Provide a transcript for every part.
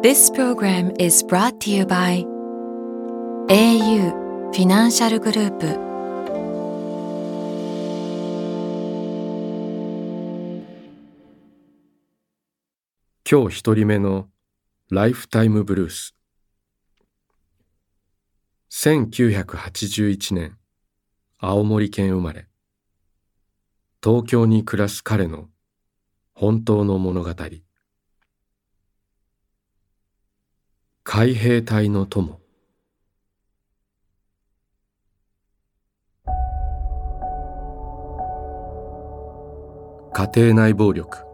This program is brought to you by au フィナンシャルグループ今日一人目のライフタイムブルース1981年青森県生まれ。東京に暮らす彼の本当の物語。海兵隊の友。家庭内暴力。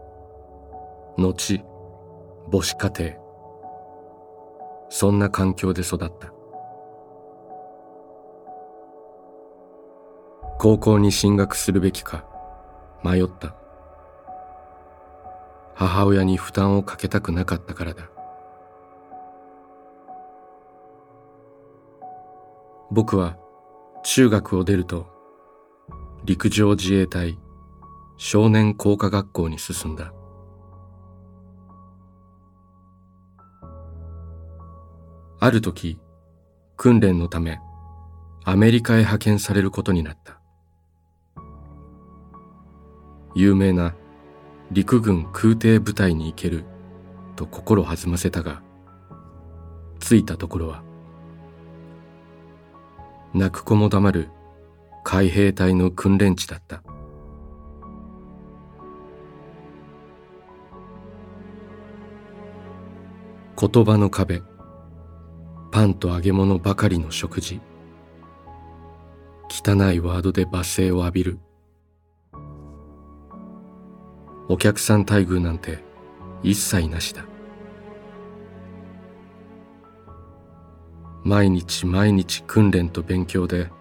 後母子家庭。そんな環境で育った。高校に進学するべきか迷った。母親に負担をかけたくなかったからだ。僕は中学を出ると陸上自衛隊少年工科学校に進んだ。ある時訓練のためアメリカへ派遣されることになった。有名な陸軍空挺部隊に行けると心弾ませたが着いたところは泣く子も黙る。海兵隊の訓練地だった。言葉の壁。パンと揚げ物ばかりの食事。汚いワードで罵声を浴びる。お客さん待遇なんて一切なしだ。毎日毎日訓練と勉強で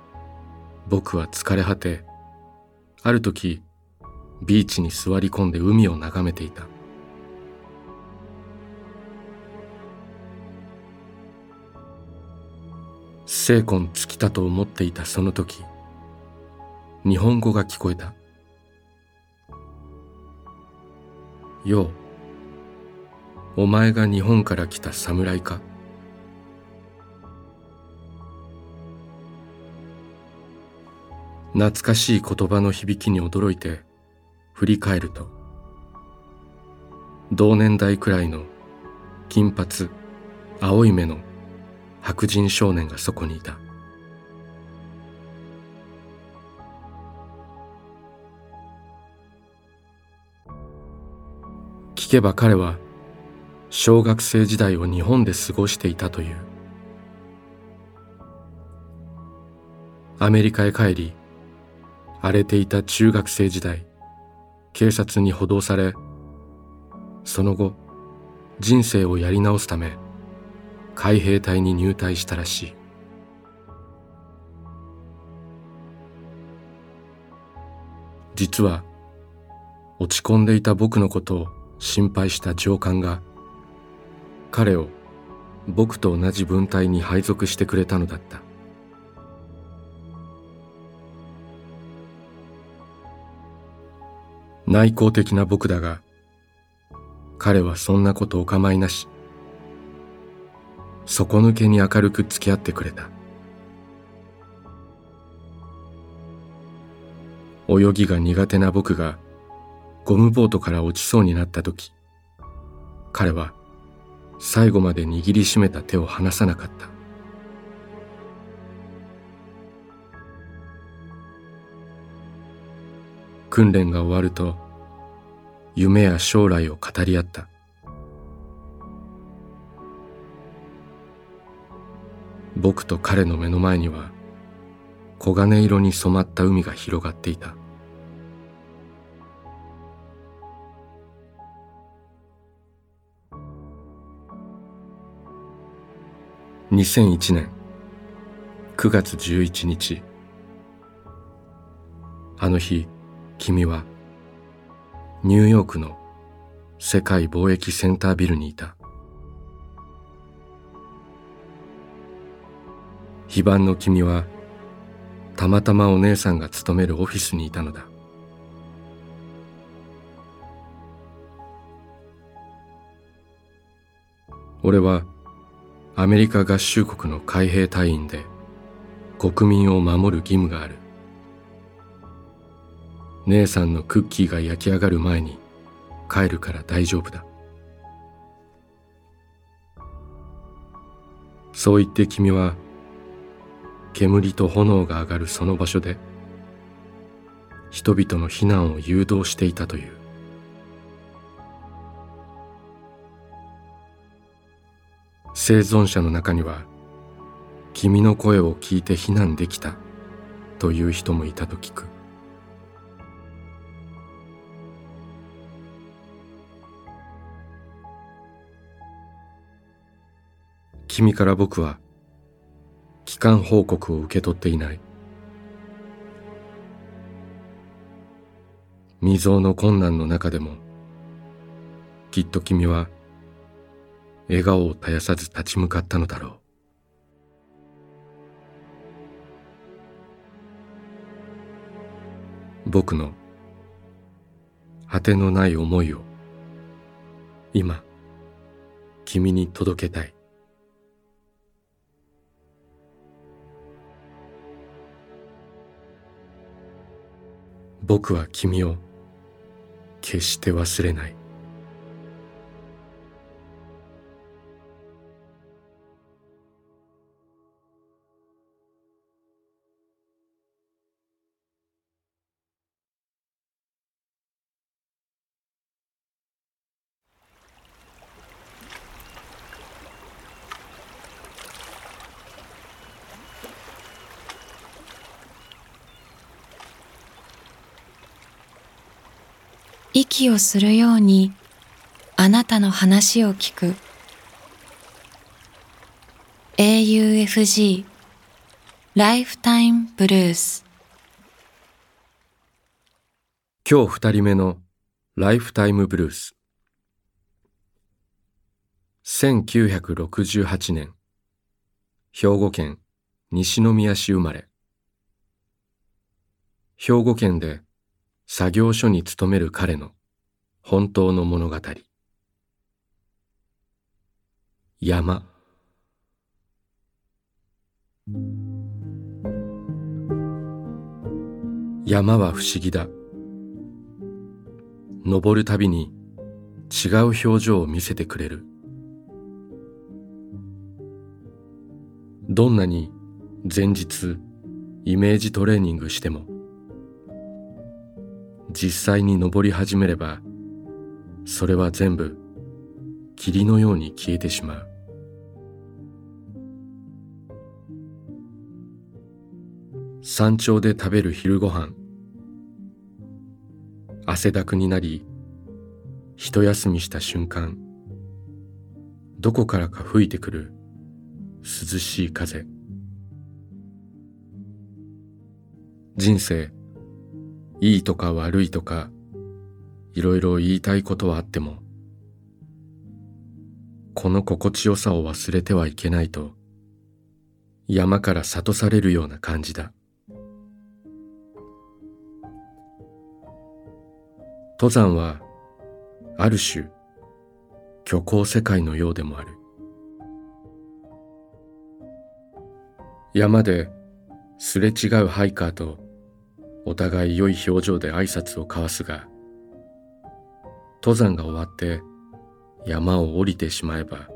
僕は疲れ果てある時ビーチに座り込んで海を眺めていた精魂尽きたと思っていたその時日本語が聞こえた「ようお前が日本から来た侍か?」懐かしい言葉の響きに驚いて振り返ると同年代くらいの金髪青い目の白人少年がそこにいた。聞けば彼は小学生時代を日本で過ごしていたという。アメリカへ帰り荒れていた中学生時代警察に補導されその後人生をやり直すため海兵隊に入隊したらしい。実は落ち込んでいた僕のことを心配した上官が彼を僕と同じ分隊に配属してくれたのだった。内向的な僕だが彼はそんなことお構いなし。底抜けに明るく付き合ってくれた。泳ぎが苦手な僕がゴムボートから落ちそうになった時彼は最後まで握りしめた手を離さなかった。訓練が終わると夢や将来を語り合った。僕と彼の目の前には黄金色に染まった海が広がっていた。2001年9月11日。あの日君はニューヨークの世界貿易センタービルにいた。非番の君はたまたまお姉さんが勤めるオフィスにいたのだ。俺はアメリカ合衆国の海兵隊員で国民を守る義務がある。姉さんのクッキーが焼き上がる前に帰るから大丈夫だ。そう言って君は煙と炎が上がるその場所で人々の避難を誘導していたという。生存者の中には君の声を聞いて避難できたという人もいたと聞く。君から僕は帰還報告を受け取っていない。未曾有の困難の中でもきっと君は笑顔を絶やさず立ち向かったのだろう。僕の果てのない思いを今君に届けたい。僕は君を決して忘れない。息をするようにあなたの話を聞く。AUFG ライフタイムブルース今日二人目のライフタイムブルース1968年兵庫県西宮市生まれ。兵庫県で作業所に勤める彼の本当の物語。山。山は不思議だ。登るたびに違う表情を見せてくれる。どんなに前日イメージトレーニングしても実際に登り始めればそれは全部霧のように消えてしまう。山頂で食べる昼ごはん汗だくになり一休みした瞬間どこからか吹いてくる涼しい風。人生いいとか悪いとかいろいろ言いたいことはあってもこの心地よさを忘れてはいけないと山から諭されるような感じだ。登山はある種虚構世界のようでもある。山ですれ違うハイカーとお互い良い表情で挨拶を交わすが登山が終わって山を降りてしまえば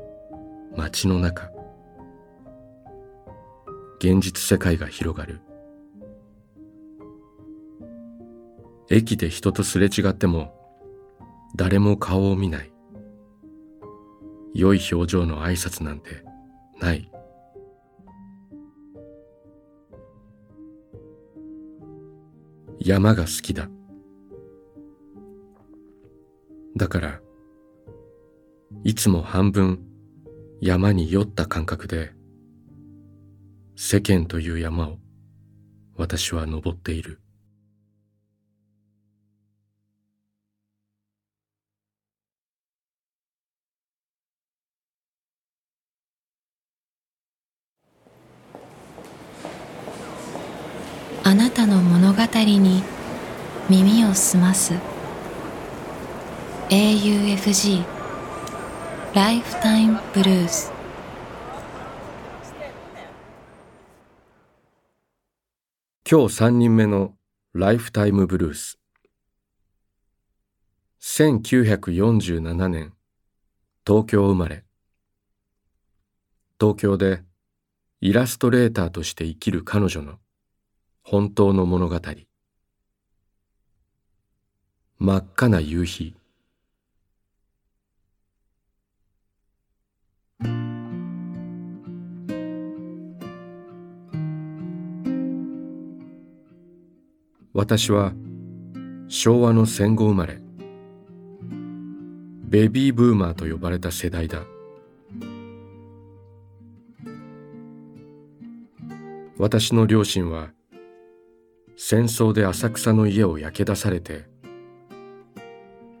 街の中現実世界が広がる。駅で人とすれ違っても誰も顔を見ない。良い表情の挨拶なんてない。山が好きだ。だから、いつも半分山に酔った感覚で世間という山を私は登っているあなたの物語に耳を澄ます。AUFG ライフタイムブルース今日三人目のライフタイムブルース。1947年東京生まれ。東京でイラストレーターとして生きる彼女の本当の物語。真っ赤な夕日。私は昭和の戦後生まれ。ベビーブーマーと呼ばれた世代だ。私の両親は戦争で浅草の家を焼け出されて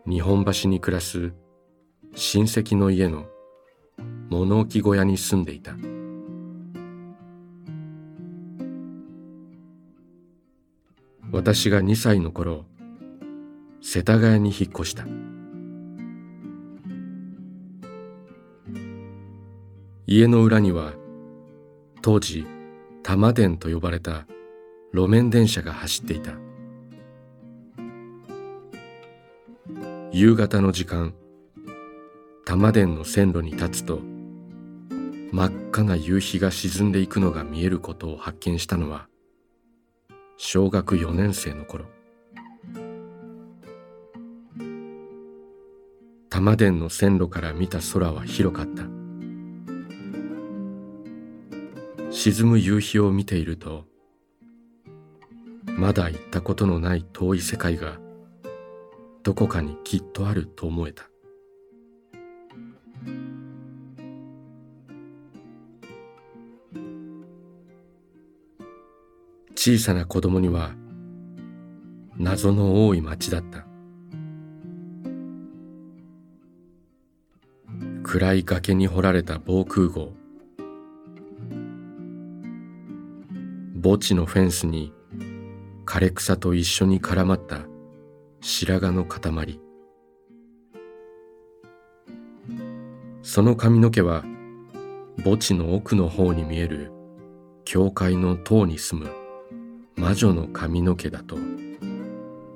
日本橋に暮らす親戚の家の物置小屋に住んでいた。私が2歳の頃世田谷に引っ越した。家の裏には当時玉電と呼ばれた路面電車が走っていた。夕方の時間玉電の線路に立つと真っ赤な夕日が沈んでいくのが見えることを発見したのは小学4年生の頃。玉電の線路から見た空は広かった。沈む夕日を見ているとまだ行ったことのない遠い世界がどこかにきっとあると思えた。小さな子供には謎の多い町だった。暗い崖に掘られた防空壕。墓地のフェンスに枯れ草と一緒に絡まった白髪の塊。その髪の毛は墓地の奥の方に見える教会の塔に住む魔女の髪の毛だと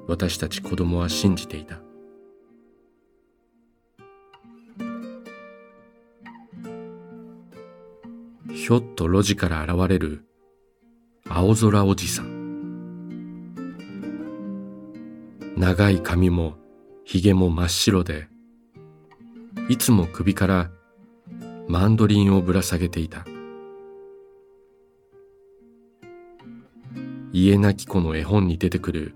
私たち子供は信じていた。ひょっと路地から現れる青空おじさん。長い髪もひげも真っ白でいつも首からマンドリンをぶら下げていた。家なき子の絵本に出てくる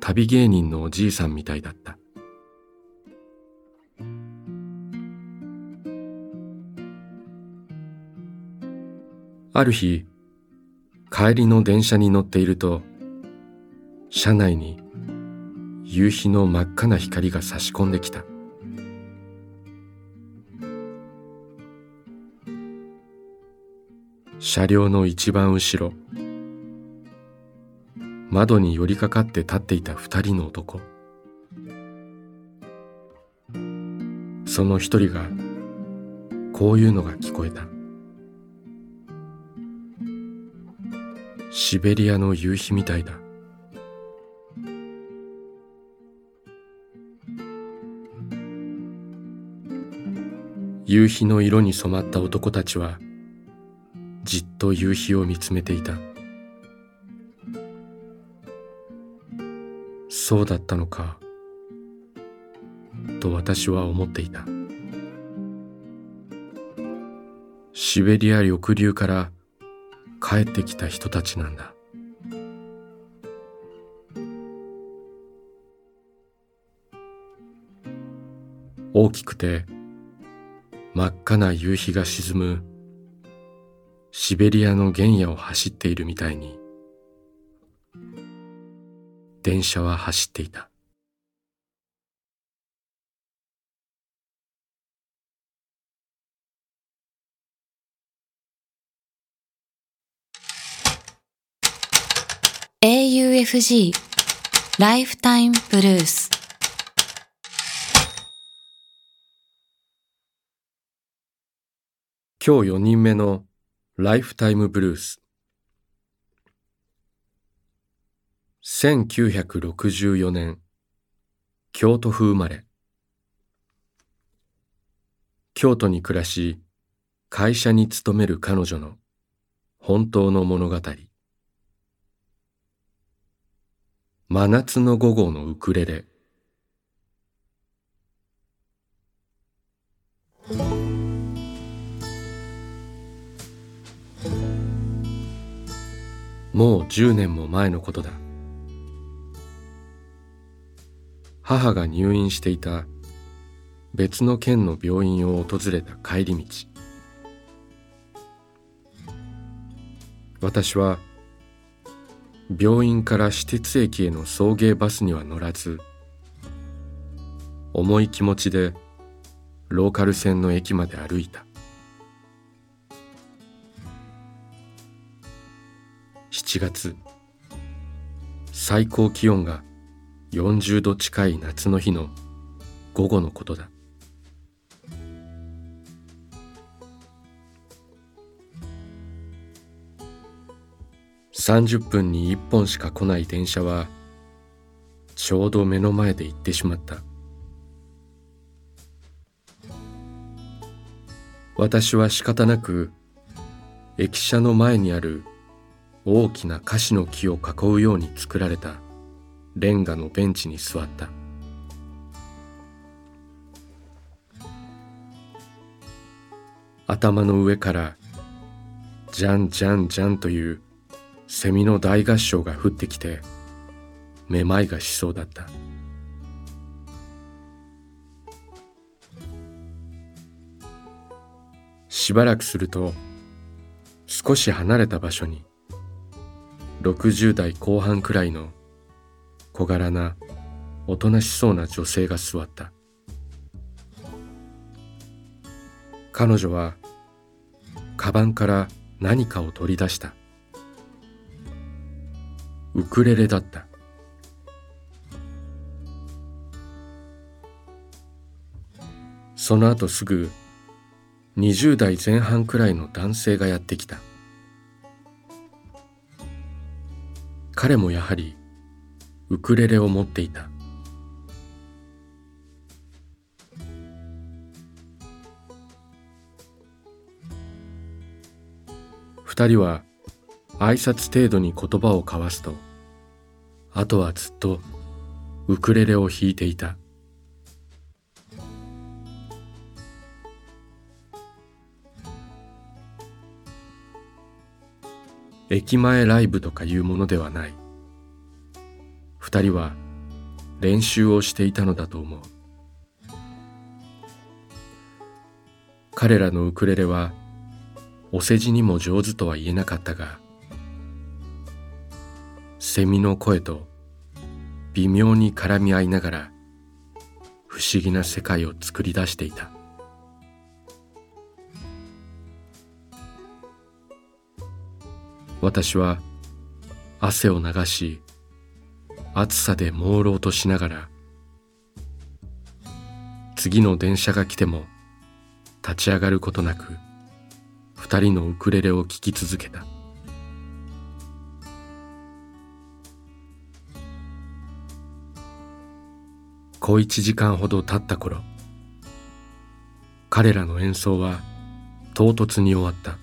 旅芸人のおじいさんみたいだった。ある日帰りの電車に乗っていると車内に夕日の真っ赤な光が差し込んできた。車両の一番後ろ窓に寄りかかって立っていた二人の男。その一人がこういうのが聞こえた。シベリアの夕日みたいだ。夕日の色に染まった男たちはじっと夕日を見つめていた。そうだったのかと私は思っていた。シベリア緑流から帰ってきた人たちなんだ。大きくて真っ赤な夕日が沈むシベリアの原野を走っているみたいに電車は走っていた「AUFG ライフタイムブルース」今日4人目のライフタイムブルース。1964年京都府生まれ。京都に暮らし会社に勤める彼女の本当の物語。真夏の午後のウクレレ。もう10年も前のことだ。母が入院していた別の県の病院を訪れた帰り道。私は病院から私鉄駅への送迎バスには乗らず重い気持ちでローカル線の駅まで歩いた。7月。最高気温が40度近い夏の日の午後のことだ。30分に1本しか来ない電車はちょうど目の前で行ってしまった。私は仕方なく駅舎の前にある大きな樫の木を囲うように作られた。レンガのベンチに座った。頭の上からじゃんじゃんじゃんというセミの大合唱が降ってきてめまいがしそうだった。しばらくすると少し離れた場所に60代後半くらいの小柄なおとなしそうな女性が座った。彼女はカバンから何かを取り出した。ウクレレだった。その後すぐ20代前半くらいの男性がやってきた。彼もやはりウクレレを持っていた。二人は挨拶程度に言葉を交わすとあとはずっとウクレレを弾いていた。駅前ライブとかいうものではない。二人は練習をしていたのだと思う。彼らのウクレレはお世辞にも上手とは言えなかったがセミの声と微妙に絡み合いながら不思議な世界を作り出していた。私は汗を流し暑さで朦朧としながら次の電車が来ても立ち上がることなく二人のウクレレを聴き続けた。小一時間ほど経った頃彼らの演奏は唐突に終わった。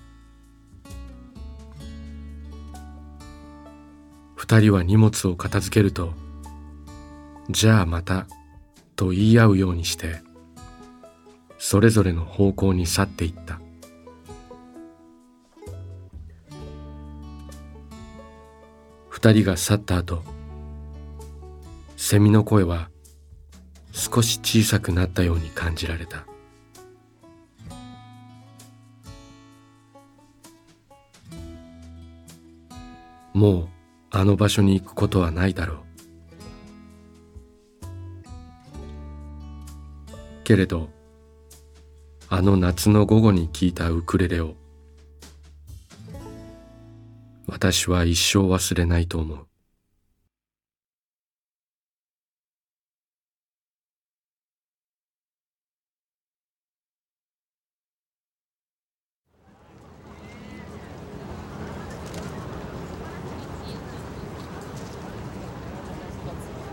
二人は荷物を片付けると「じゃあまた」と言い合うようにしてそれぞれの方向に去っていった。二人が去った後セミの声は少し小さくなったように感じられた。もうあの場所に行くことはないだろう。けれどあの夏の午後に聴いたウクレレを私は一生忘れないと思う。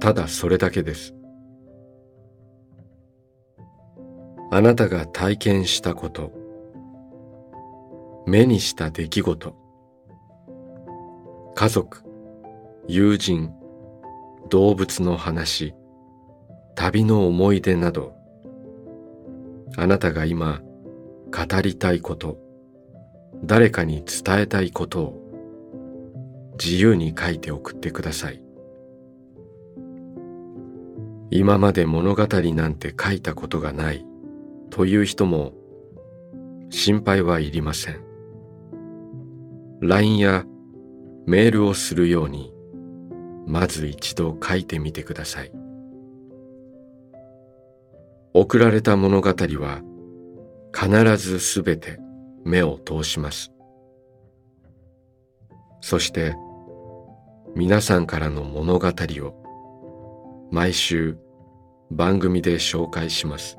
ただそれだけです。あなたが体験したこと、目にした出来事、家族、友人、動物の話、旅の思い出など、あなたが今語りたいこと、誰かに伝えたいことを。自由に書いて送ってください。今まで物語なんて書いたことがないという人も心配はいりません。LINE やメールをするようにまず一度書いてみてください。送られた物語は必ずすべて目を通します。そして皆さんからの物語を毎週番組で紹介します。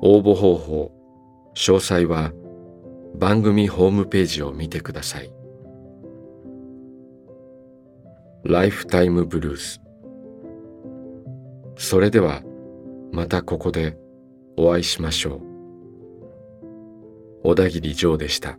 応募方法、詳細は番組ホームページを見てください。ライフタイムブルース。それではまたここでお会いしましょう。小田切ジョーでした。